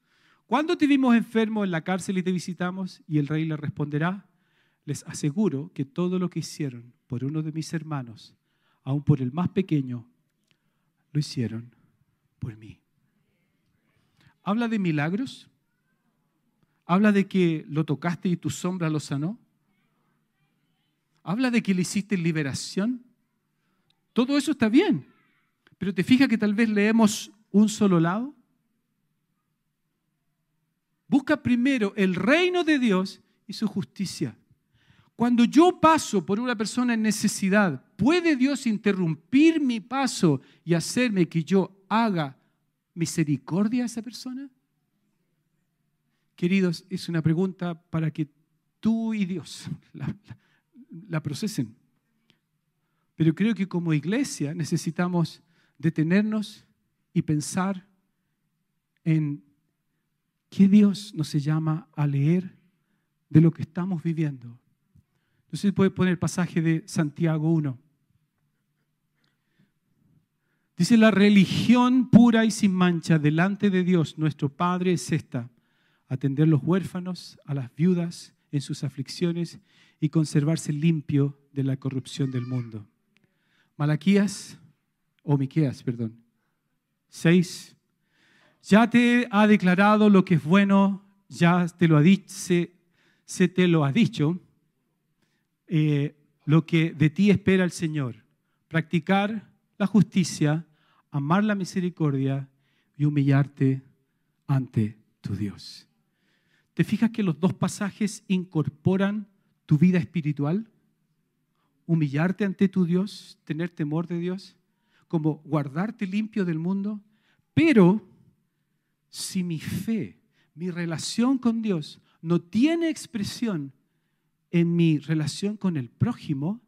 Speaker 1: ¿Cuándo te vimos enfermo en la cárcel y te visitamos? Y el rey le responderá, les aseguro que todo lo que hicieron por uno de mis hermanos, aun por el más pequeño, lo hicieron por mí. Habla de milagros. Habla de que lo tocaste y tu sombra lo sanó. Habla de que le hiciste liberación. Todo eso está bien. Pero te fijas que tal vez leemos un solo lado. Busca primero el reino de Dios y su justicia. Cuando yo paso por una persona en necesidad, ¿puede Dios interrumpir mi paso y hacerme que yo haga misericordia a esa persona? Queridos, es una pregunta para que tú y Dios (laughs) la, procesen. Pero creo que como iglesia necesitamos detenernos y pensar en qué Dios nos llama a leer de lo que estamos viviendo no puede poner el pasaje de Santiago 1. Dice, la religión pura y sin mancha delante de Dios, nuestro Padre, es esta, atender los huérfanos, a las viudas en sus aflicciones y conservarse limpio de la corrupción del mundo. Malaquías, o Miqueas, perdón, 6. Ya te ha declarado lo que es bueno, ya te lo ha dicho, se te lo ha dicho, eh, lo que de ti espera el Señor. Practicar la justicia, amar la misericordia y humillarte ante tu Dios. ¿Te fijas que los dos pasajes incorporan tu vida espiritual? Humillarte ante tu Dios, tener temor de Dios, como guardarte limpio del mundo. Pero si mi fe, mi relación con Dios no tiene expresión en mi relación con el prójimo,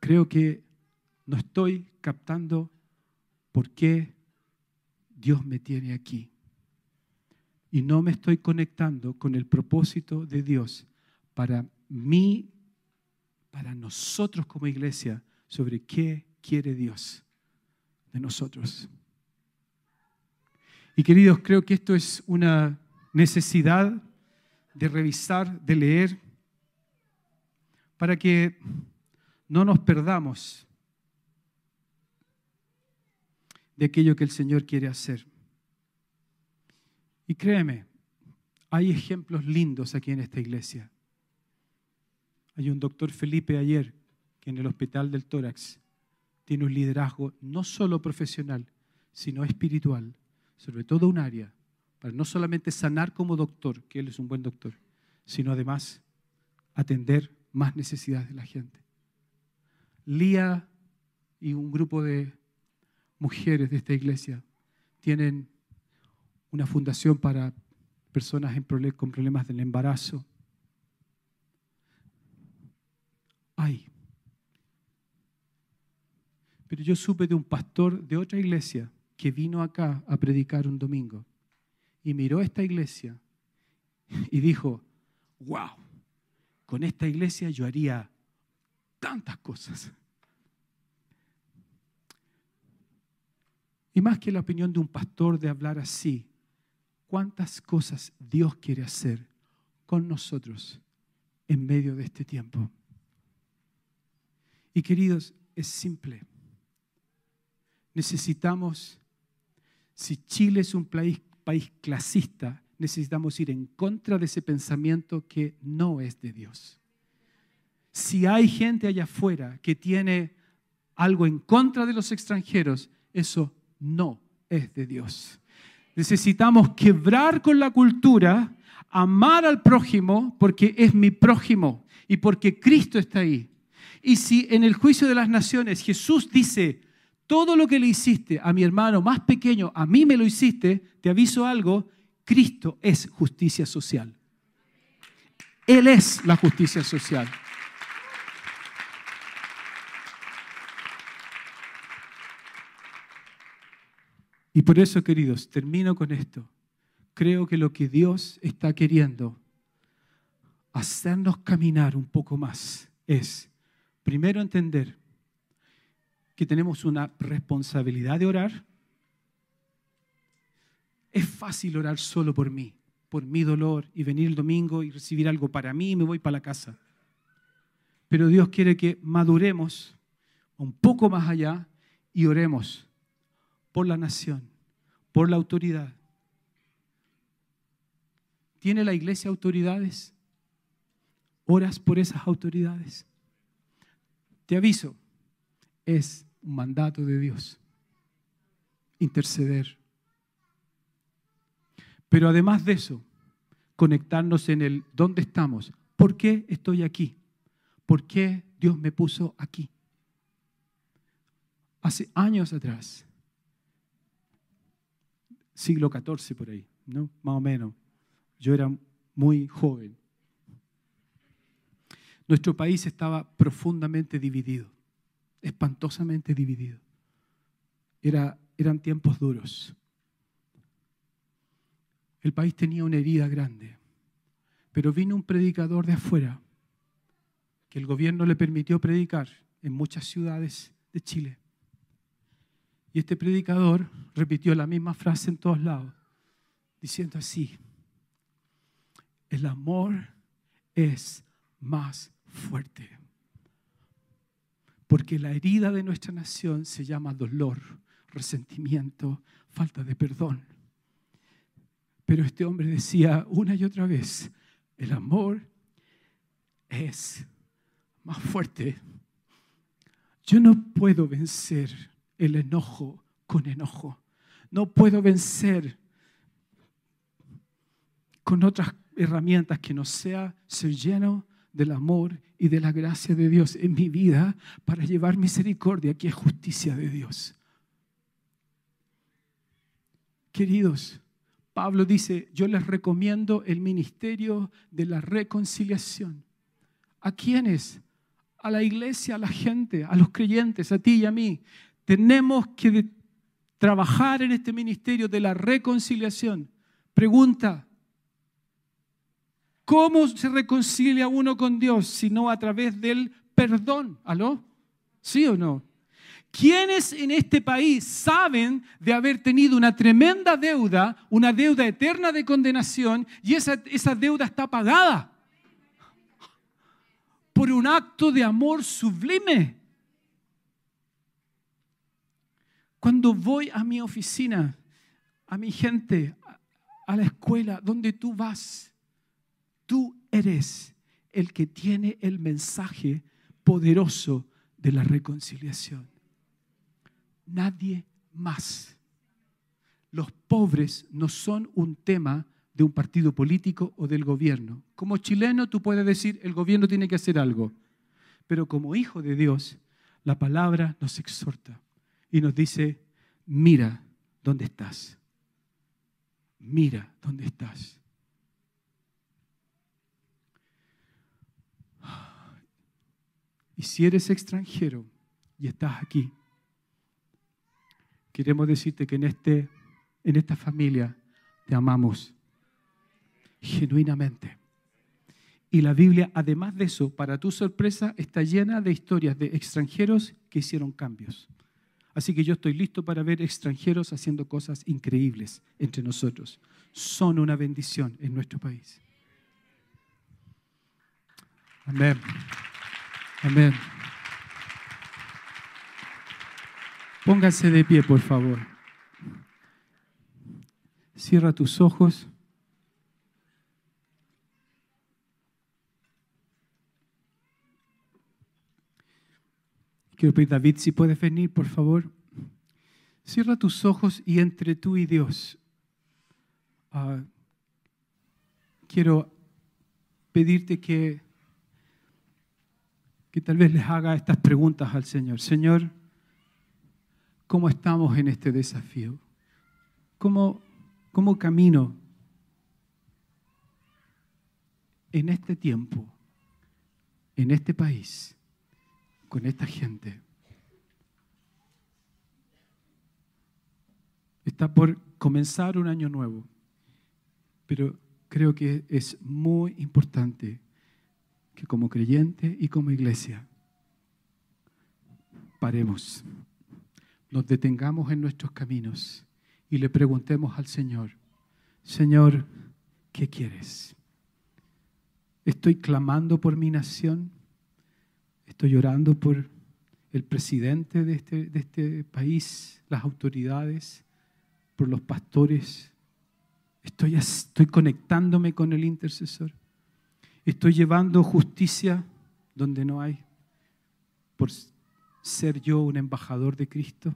Speaker 1: creo que no estoy captando por qué Dios me tiene aquí. Y no me estoy conectando con el propósito de Dios para mí, para nosotros como iglesia, sobre qué quiere Dios de nosotros. Y queridos, creo que esto es una necesidad de revisar, de leer, para que no nos perdamos de aquello que el Señor quiere hacer. Y créeme, hay ejemplos lindos aquí en esta iglesia. Hay un doctor Felipe ayer que en el hospital del tórax tiene un liderazgo no solo profesional, sino espiritual, sobre todo un área para no solamente sanar como doctor, que él es un buen doctor, sino además atender más necesidades de la gente. Lía y un grupo de mujeres de esta iglesia tienen una fundación para personas con problemas del embarazo. Ay. Pero yo supe de un pastor de otra iglesia que vino acá a predicar un domingo y miró esta iglesia y dijo, wow, con esta iglesia yo haría tantas cosas. Y más que la opinión de un pastor de hablar así, cuántas cosas Dios quiere hacer con nosotros en medio de este tiempo. Y queridos, es simple. Necesitamos, si Chile es un país país clasista, necesitamos ir en contra de ese pensamiento que no es de Dios. Si hay gente allá afuera que tiene algo en contra de los extranjeros, eso no es de Dios. Necesitamos quebrar con la cultura, amar al prójimo porque es mi prójimo y porque Cristo está ahí. Y si en el juicio de las naciones Jesús dice, todo lo que le hiciste a mi hermano más pequeño, a mí me lo hiciste, te aviso algo, Cristo es justicia social. Él es la justicia social. Y por eso, queridos, termino con esto. creo que lo que Dios está queriendo hacernos caminar un poco más es, primero, entender que tenemos una responsabilidad de orar. Es fácil orar solo por mí, por mi dolor, y venir el domingo y recibir algo para mí y me voy para la casa. Pero Dios quiere que maduremos un poco más allá y oremos por la nación, por la autoridad. ¿Tiene la iglesia autoridades? ¿Oras por esas autoridades? Te aviso, es un mandato de Dios interceder. Pero además de eso, conectarnos en el dónde estamos. ¿Por qué estoy aquí? ¿Por qué Dios me puso aquí? Hace años atrás, siglo XIV por ahí, ¿no? Más o menos. Yo era muy joven. Nuestro país estaba profundamente dividido, espantosamente dividido. Era, eran tiempos duros. El país tenía una herida grande, pero vino un predicador de afuera que el gobierno le permitió predicar en muchas ciudades de Chile. Y este predicador repitió la misma frase en todos lados, diciendo así, el amor es más fuerte. Porque la herida de nuestra nación se llama dolor, resentimiento, falta de perdón. Pero este hombre decía una y otra vez, el amor es más fuerte. Yo no puedo vencer el enojo con enojo. No puedo vencer con otras herramientas que no sea ser lleno del amor y de la gracia de Dios en mi vida para llevar misericordia, que es justicia de Dios. Queridos, Pablo dice, yo les recomiendo el ministerio de la reconciliación. ¿A quiénes? A la iglesia, a la gente, a los creyentes, a ti y a mí. Tenemos que trabajar en este ministerio de la reconciliación. Pregunta, ¿cómo se reconcilia uno con Dios si no a través del perdón? ¿Aló? ¿Sí o no? ¿Quiénes en este país saben de haber tenido una tremenda deuda, una deuda eterna de condenación, y esa, esa deuda está pagada por un acto de amor sublime? Cuando voy a mi oficina, a mi gente, a la escuela, donde tú vas, tú eres el que tiene el mensaje poderoso de la reconciliación. Nadie más. Los pobres no son un tema de un partido político o del gobierno. Como chileno tú puedes decir, el gobierno tiene que hacer algo. Pero como hijo de Dios, la palabra nos exhorta y nos dice, mira dónde estás. Mira dónde estás. Y si eres extranjero y estás aquí, queremos decirte que en, este, en esta familia te amamos genuinamente. Y la Biblia, además de eso, para tu sorpresa, está llena de historias de extranjeros que hicieron cambios. Así que yo estoy listo para ver extranjeros haciendo cosas increíbles entre nosotros. Son una bendición en nuestro país. Amén. Amén. Pónganse de pie, por favor. Cierra tus ojos. Quiero pedir, David, si puedes venir, por favor. Cierra tus ojos y entre tú y Dios. Ah, quiero pedirte que, que tal vez les haga estas preguntas al Señor. Señor, ¿cómo estamos en este desafío? ¿Cómo, cómo camino en este tiempo, en este país? con esta gente. Está por comenzar un año nuevo Pero creo que es muy importante como creyente y como iglesia paremos, nos detengamos en nuestros caminos y le preguntemos al Señor, Señor, ¿qué quieres? Estoy clamando por mi nación, estoy orando por el presidente de este, de este país, las autoridades, por los pastores. Estoy, estoy conectándome con el intercesor. Estoy llevando justicia donde no hay, por ser yo un embajador de Cristo.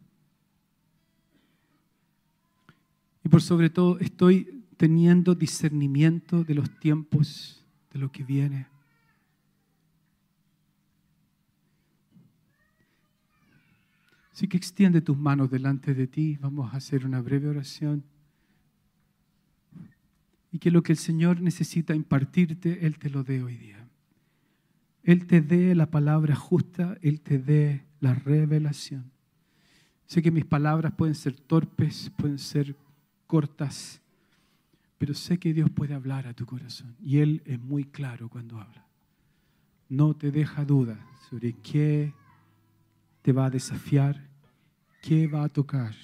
Speaker 1: Y por sobre todo estoy teniendo discernimiento de los tiempos, de lo que viene. Así que extiende tus manos delante de ti. Vamos a hacer una breve oración. Y que lo que el Señor necesita impartirte, Él te lo dé hoy día. Él te dé la palabra justa, Él te dé la revelación. Sé que mis palabras pueden ser torpes, pueden ser cortas, pero sé que Dios puede hablar a tu corazón. Y Él es muy claro cuando habla. No te deja duda sobre qué te va a desafiar, qué va a tocar,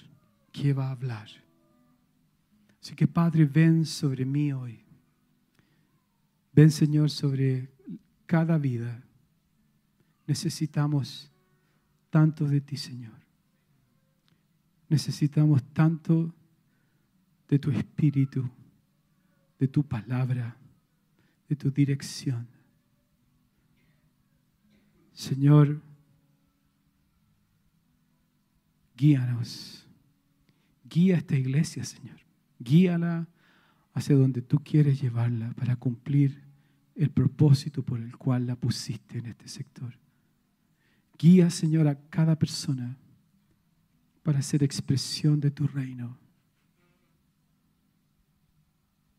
Speaker 1: qué va a hablar. Así que Padre, ven sobre mí hoy. Ven Señor sobre cada vida. Necesitamos tanto de ti, Señor. Necesitamos tanto de tu espíritu, de tu palabra, de tu dirección. Señor, guíanos. Guía esta iglesia, Señor. Guíala hacia donde tú quieres llevarla para cumplir el propósito por el cual la pusiste en este sector. Guía, Señor, a cada persona para hacer expresión de tu reino.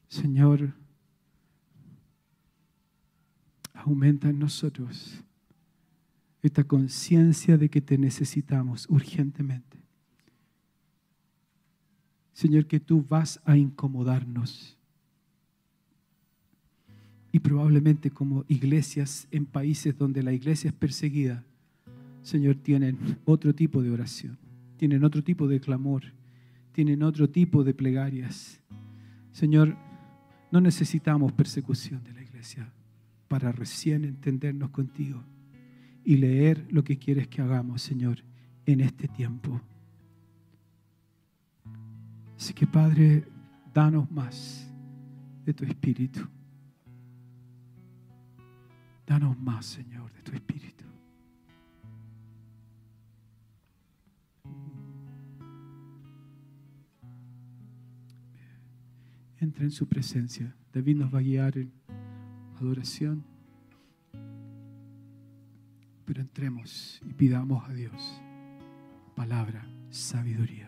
Speaker 1: Señor, aumenta en nosotros esta conciencia de que te necesitamos urgentemente. Señor, que tú vas a incomodarnos. Y probablemente como iglesias en países donde la iglesia es perseguida, Señor, tienen otro tipo de oración, tienen otro tipo de clamor, tienen otro tipo de plegarias. Señor, no necesitamos persecución de la iglesia para recién entendernos contigo y leer lo que quieres que hagamos, Señor, en este tiempo. Así que, Padre, danos más de tu espíritu. Danos más, Señor, de tu espíritu. Entra en su presencia. David nos va a guiar en adoración. Pero entremos y pidamos a Dios palabra, sabiduría.